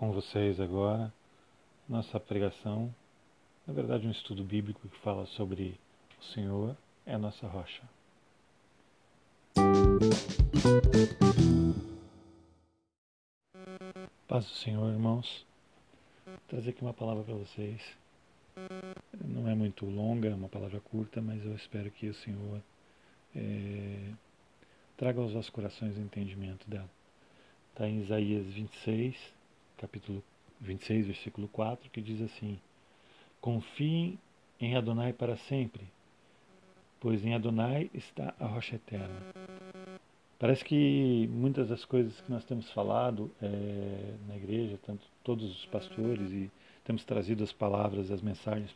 com vocês agora nossa pregação, na verdade um estudo bíblico que fala sobre o Senhor é a nossa rocha. Paz do Senhor, irmãos. Vou trazer aqui uma palavra para vocês. Não é muito longa, é uma palavra curta, mas eu espero que o Senhor é, traga aos vossos corações o entendimento dela. Está em Isaías 26, capítulo 26, versículo 4, que diz assim: Confiem em Adonai para sempre, pois em Adonai está a rocha eterna. Parece que muitas das coisas que nós temos falado é, na igreja, tanto todos os pastores, e temos trazido as palavras, as mensagens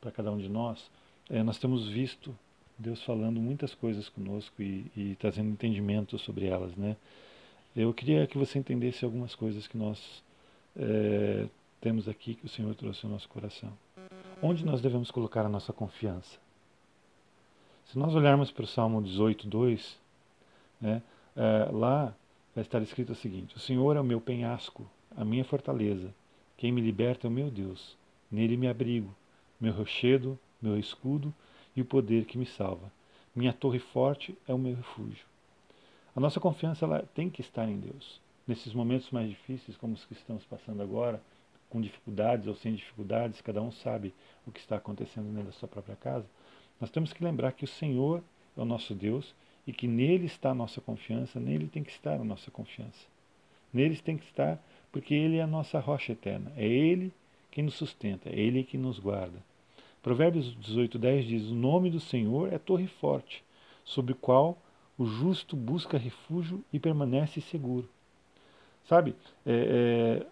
para cada um de nós, é, nós temos visto Deus falando muitas coisas conosco e, e trazendo entendimento sobre elas, né? Eu queria que você entendesse algumas coisas que nós é, temos aqui que o Senhor trouxe ao nosso coração. Onde nós devemos colocar a nossa confiança? Se nós olharmos para o Salmo 18, 2, né, é, lá vai estar escrito o seguinte: O Senhor é o meu penhasco, a minha fortaleza. Quem me liberta é o meu Deus. Nele me abrigo, meu rochedo, meu escudo e o poder que me salva. Minha torre forte é o meu refúgio. A nossa confiança ela tem que estar em Deus. Nesses momentos mais difíceis, como os que estamos passando agora, com dificuldades ou sem dificuldades, cada um sabe o que está acontecendo dentro da sua própria casa, nós temos que lembrar que o Senhor é o nosso Deus e que nele está a nossa confiança, nele tem que estar a nossa confiança. Nele tem que estar porque ele é a nossa rocha eterna, é ele quem nos sustenta, é ele que nos guarda. Provérbios 18:10 diz: "O nome do Senhor é torre forte, sob o qual o justo busca refúgio e permanece seguro. Sabe, é, é,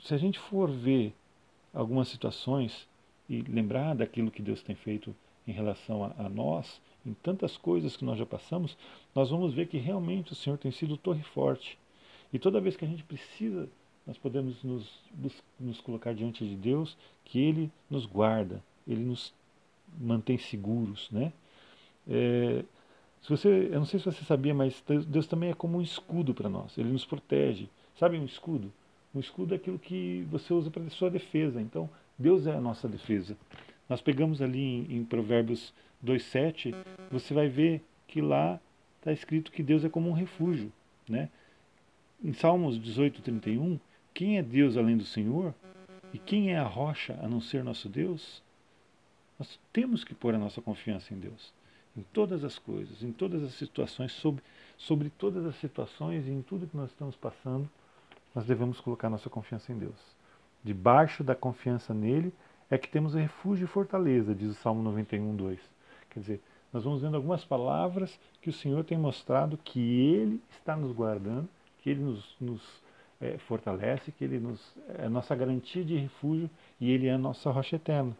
se a gente for ver algumas situações e lembrar daquilo que Deus tem feito em relação a, a, nós, em tantas coisas que nós já passamos, nós vamos ver que realmente o Senhor tem sido torre forte. E toda vez que a gente precisa, nós podemos nos, nos colocar diante de Deus, que Ele nos guarda, Ele nos mantém seguros, né? É, se você, eu não sei se você sabia, mas Deus também é como um escudo para nós. Ele nos protege. Sabe um escudo? Um escudo é aquilo que você usa para sua defesa. Então, Deus é a nossa defesa. Nós pegamos ali em, em Provérbios 2:7, você vai ver que lá está escrito que Deus é como um refúgio, né? Em Salmos 18:31, quem é Deus além do Senhor? E quem é a rocha a não ser nosso Deus? Nós temos que pôr a nossa confiança em Deus em todas as coisas, em todas as situações, sobre, sobre todas as situações e em tudo que nós estamos passando, nós devemos colocar nossa confiança em Deus. Debaixo da confiança nele é que temos refúgio e fortaleza, diz o Salmo 91, 2. Quer dizer, nós vamos vendo algumas palavras que o Senhor tem mostrado que Ele está nos guardando, que Ele nos, nos é, fortalece, que Ele nos, é nossa garantia de refúgio e Ele é a nossa rocha eterna.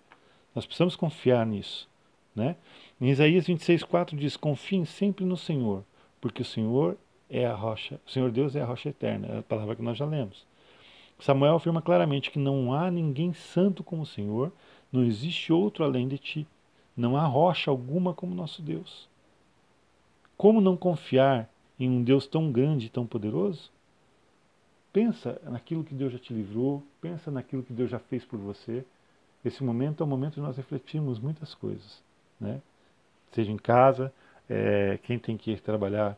Nós precisamos confiar nisso. Né? Em Isaías 26,4 diz: Confiem sempre no Senhor, porque o Senhor é a rocha, o Senhor Deus é a rocha eterna, é a palavra que nós já lemos. Samuel afirma claramente que não há ninguém santo como o Senhor, não existe outro além de ti, não há rocha alguma como nosso Deus. Como não confiar em um Deus tão grande e tão poderoso? Pensa naquilo que Deus já te livrou, pensa naquilo que Deus já fez por você. Esse momento é o momento de nós refletirmos muitas coisas né? seja em casa, é, quem tem que ir trabalhar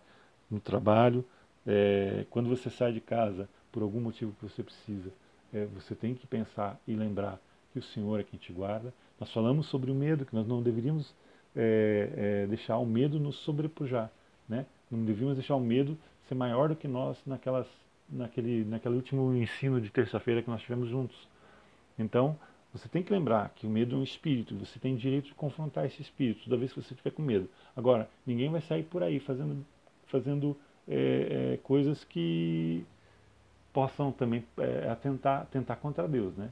no trabalho, é, quando você sai de casa por algum motivo que você precisa, é, você tem que pensar e lembrar que o Senhor é quem te guarda. Nós falamos sobre o medo, que nós não deveríamos é, é, deixar o medo nos sobrepujar, né? Não devíamos deixar o medo ser maior do que nós naquelas, naquele, naquele último ensino de terça-feira que nós tivemos juntos. Então, você tem que lembrar que o medo é um espírito, você tem direito de confrontar esse espírito toda vez que você estiver com medo. Agora, ninguém vai sair por aí fazendo, fazendo é, é, coisas que possam também é, atentar, tentar contra Deus. Né?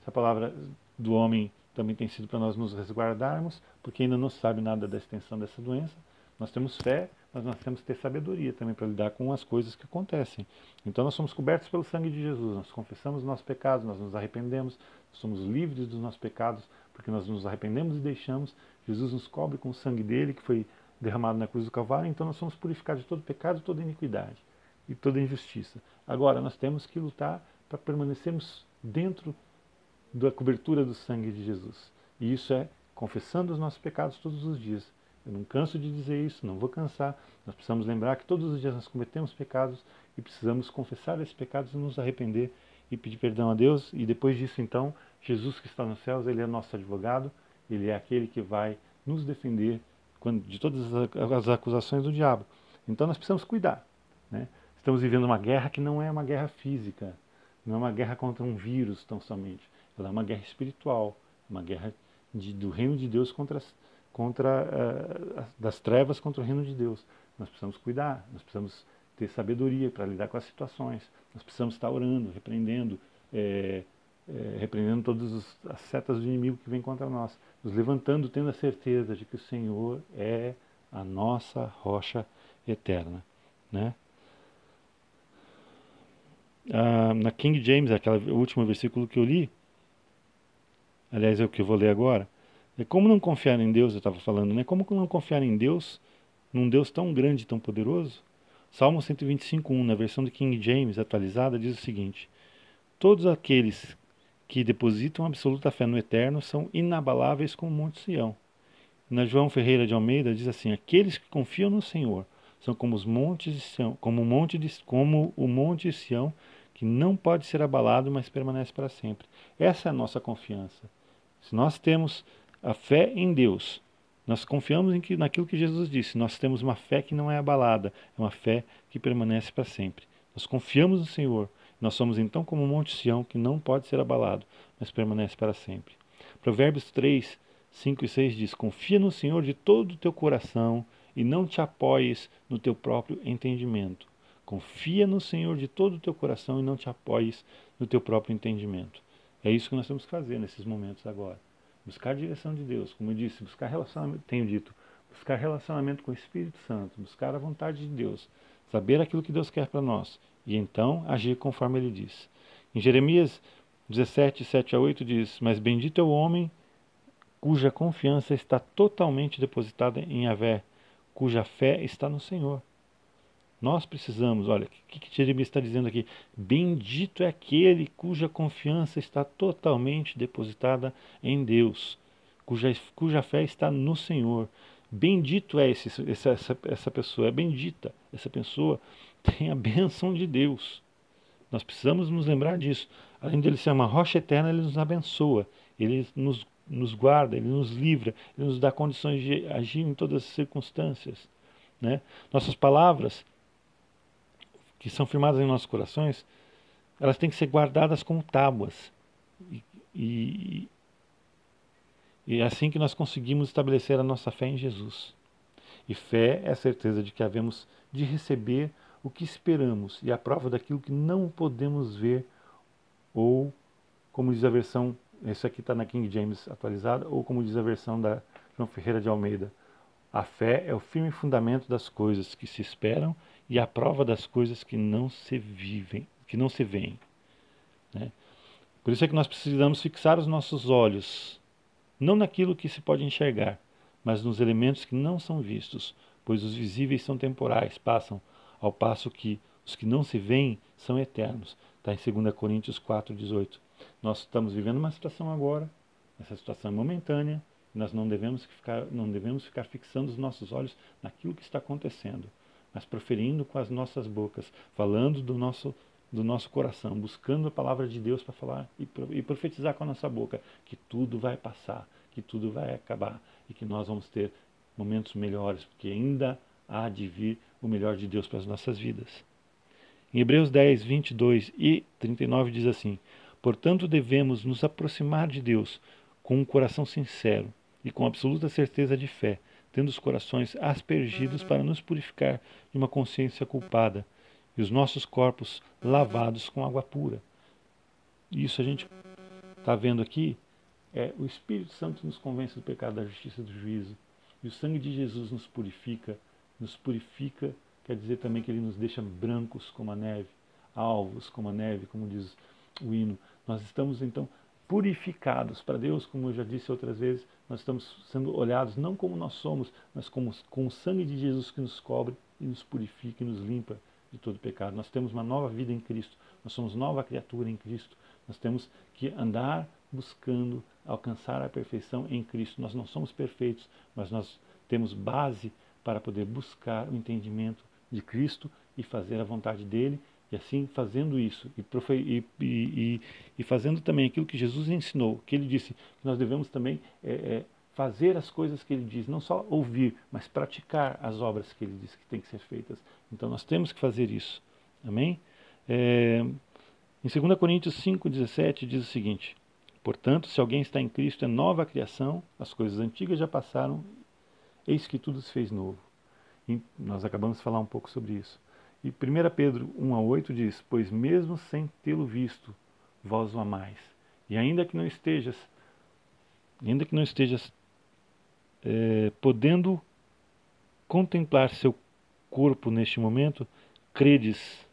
Essa palavra do homem também tem sido para nós nos resguardarmos, porque ainda não sabe nada da extensão dessa doença. Nós temos fé, mas nós temos que ter sabedoria também para lidar com as coisas que acontecem. Então nós somos cobertos pelo sangue de Jesus, nós confessamos os nossos pecados, nós nos arrependemos, somos livres dos nossos pecados, porque nós nos arrependemos e deixamos. Jesus nos cobre com o sangue dele, que foi derramado na cruz do Calvário, então nós somos purificados de todo pecado, toda iniquidade e toda injustiça. Agora, nós temos que lutar para permanecermos dentro da cobertura do sangue de Jesus. E isso é confessando os nossos pecados todos os dias. Eu não canso de dizer isso, não vou cansar. Nós precisamos lembrar que todos os dias nós cometemos pecados e precisamos confessar esses pecados e nos arrepender e pedir perdão a Deus. E depois disso, então, Jesus que está nos céus, ele é nosso advogado, ele é aquele que vai nos defender de todas as acusações do diabo. Então nós precisamos cuidar. Né? Estamos vivendo uma guerra que não é uma guerra física, não é uma guerra contra um vírus tão somente. Ela é uma guerra espiritual, uma guerra de, do reino de Deus contra, contra uh, das trevas contra o reino de Deus. Nós precisamos cuidar, nós precisamos ter sabedoria para lidar com as situações. Nós precisamos estar orando, repreendendo, é, é, repreendendo todas as setas do inimigo que vem contra nós, nos levantando, tendo a certeza de que o Senhor é a nossa rocha eterna, né? Ah, na King James, aquele último versículo que eu li, aliás é o que eu vou ler agora, é como não confiar em Deus, eu estava falando, né? Como não confiar em Deus, num Deus tão grande, tão poderoso? Salmo 125:1, na versão de King James atualizada, diz o seguinte: Todos aqueles que depositam absoluta fé no Eterno são inabaláveis como o Monte Sião. Na João Ferreira de Almeida diz assim: Aqueles que confiam no Senhor são como os montes de Sião, como o monte de, como o monte de Sião, que não pode ser abalado, mas permanece para sempre. Essa é a nossa confiança. Se nós temos a fé em Deus, nós confiamos em que, naquilo que Jesus disse. Nós temos uma fé que não é abalada, é uma fé que permanece para sempre. Nós confiamos no Senhor. Nós somos então como o Monte Sião, que não pode ser abalado, mas permanece para sempre. Provérbios 3, 5 e 6 diz: Confia no Senhor de todo o teu coração e não te apoies no teu próprio entendimento. Confia no Senhor de todo o teu coração e não te apoies no teu próprio entendimento. É isso que nós temos que fazer nesses momentos agora. Buscar a direção de Deus, como eu disse, buscar relacionamento, tenho dito, buscar relacionamento com o Espírito Santo, buscar a vontade de Deus, saber aquilo que Deus quer para nós e então agir conforme ele diz. Em Jeremias 17, 7 a 8 diz: Mas bendito é o homem cuja confiança está totalmente depositada em Yahvé, cuja fé está no Senhor. Nós precisamos, olha, o que, que Jeremias está dizendo aqui? Bendito é aquele cuja confiança está totalmente depositada em Deus, cuja, cuja fé está no Senhor. Bendito é esse, essa, essa, essa pessoa, é bendita essa pessoa tem a bênção de Deus. Nós precisamos nos lembrar disso. Além de ele ser uma rocha eterna, ele nos abençoa, ele nos, nos guarda, ele nos livra, ele nos dá condições de agir em todas as circunstâncias. Né? Nossas palavras, que são firmadas em nossos corações, elas têm que ser guardadas como tábuas. E, e, e é assim que nós conseguimos estabelecer a nossa fé em Jesus. E fé é a certeza de que havemos de receber o que esperamos e a prova daquilo que não podemos ver, ou, como diz a versão, esse aqui está na King James atualizada, ou como diz a versão da João Ferreira de Almeida, a fé é o firme fundamento das coisas que se esperam e a prova das coisas que não se vivem, que não se veem. Né? Por isso é que nós precisamos fixar os nossos olhos não naquilo que se pode enxergar, mas nos elementos que não são vistos, pois os visíveis são temporais, passam, ao passo que os que não se veem são eternos. Está em 2 Coríntios 4,18. Nós estamos vivendo uma situação agora, essa situação é momentânea, nós não devemos, ficar, não devemos ficar fixando os nossos olhos naquilo que está acontecendo, mas proferindo com as nossas bocas, falando do nosso, do nosso coração, buscando a palavra de Deus para falar e, e profetizar com a nossa boca que tudo vai passar, que tudo vai acabar e que nós vamos ter momentos melhores, porque ainda há de vir o melhor de Deus para as nossas vidas. Em Hebreus 10, 22 e 39 diz assim: Portanto, devemos nos aproximar de Deus com um coração sincero e com absoluta certeza de fé, tendo os corações aspergidos para nos purificar de uma consciência culpada e os nossos corpos lavados com água pura. Isso a gente está vendo aqui é o Espírito Santo nos convence do pecado, da justiça e do juízo. E o sangue de Jesus nos purifica nos purifica, quer dizer também que ele nos deixa brancos como a neve, alvos como a neve, como diz o hino. Nós estamos então purificados para Deus, como eu já disse outras vezes, nós estamos sendo olhados não como nós somos, mas como, com o sangue de Jesus que nos cobre e nos purifica e nos limpa de todo pecado. Nós temos uma nova vida em Cristo, nós somos nova criatura em Cristo. Nós temos que andar buscando alcançar a perfeição em Cristo. Nós não somos perfeitos, mas nós temos base para poder buscar o entendimento de Cristo e fazer a vontade dele. E assim, fazendo isso e, e, e, e fazendo também aquilo que Jesus ensinou, que ele disse que nós devemos também é, é, fazer as coisas que ele diz, não só ouvir, mas praticar as obras que ele diz que têm que ser feitas. Então nós temos que fazer isso. Amém? É, em 2 Coríntios 5,17 diz o seguinte: Portanto, se alguém está em Cristo, é nova criação, as coisas antigas já passaram, eis que tudo se fez novo. E nós acabamos de falar um pouco sobre isso. E 1 Pedro 1 a 8 diz: Pois mesmo sem tê-lo visto, vós o amais. E ainda que não estejas, ainda que não estejas é, podendo contemplar seu corpo neste momento, credes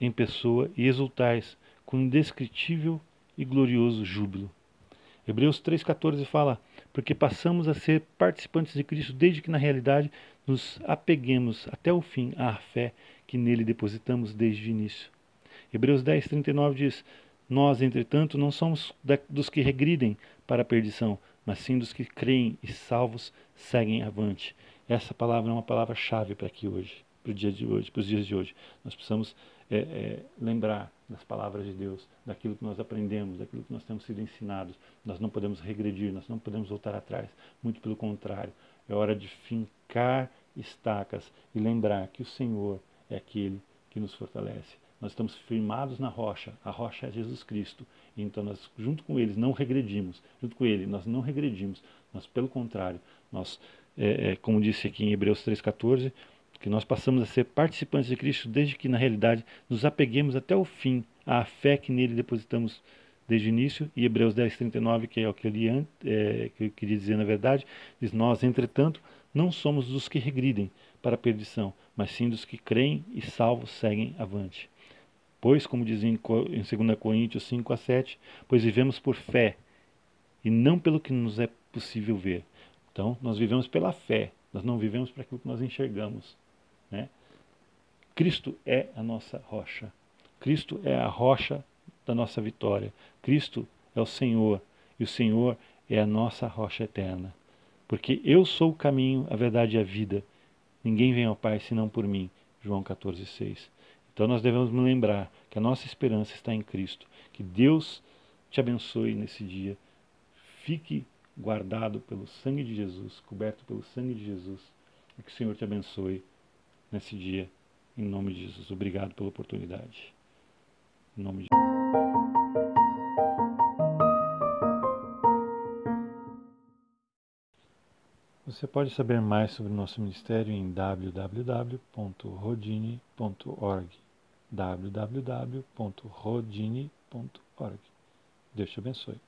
em pessoa e exultais com indescritível e glorioso júbilo. Hebreus 3,14 fala: Porque passamos a ser participantes de Cristo desde que, na realidade, nos apeguemos até o fim à fé que nele depositamos desde o início. Hebreus 10,39 diz: Nós, entretanto, não somos dos que regridem para a perdição, mas sim dos que creem e salvos seguem avante. Essa palavra é uma palavra-chave para aqui hoje, para o dia de hoje, para os dias de hoje. Nós precisamos é, é, lembrar das palavras de Deus, daquilo que nós aprendemos, daquilo que nós temos sido ensinados. Nós não podemos regredir, nós não podemos voltar atrás. Muito pelo contrário, é hora de fincar estacas e lembrar que o Senhor é aquele que nos fortalece. Nós estamos firmados na rocha, a rocha é Jesus Cristo. Então nós, junto com eles, não regredimos. Junto com ele, nós não regredimos. Nós, pelo contrário, nós, é, é, como disse aqui em Hebreus 3,14, que nós passamos a ser participantes de Cristo desde que, na realidade, nos apeguemos até o fim à fé que nele depositamos desde o início, e Hebreus 10, 39, que é o que eu, li, é, que eu queria dizer na verdade, diz: Nós, entretanto, não somos dos que regridem para a perdição, mas sim dos que creem e salvos seguem avante. Pois, como diz em 2 Coríntios 5 a 7, pois vivemos por fé e não pelo que nos é possível ver. Então, nós vivemos pela fé, nós não vivemos para aquilo que nós enxergamos. Né? Cristo é a nossa rocha. Cristo é a rocha da nossa vitória. Cristo é o Senhor e o Senhor é a nossa rocha eterna. Porque eu sou o caminho, a verdade e a vida. Ninguém vem ao Pai senão por mim. João 14,6. Então nós devemos nos lembrar que a nossa esperança está em Cristo. Que Deus te abençoe nesse dia. Fique guardado pelo sangue de Jesus, coberto pelo sangue de Jesus. E que o Senhor te abençoe nesse dia. Em nome de Jesus. Obrigado pela oportunidade. Em nome de Você pode saber mais sobre o nosso ministério em www.rodine.org. www.rodine.org. Deus te abençoe.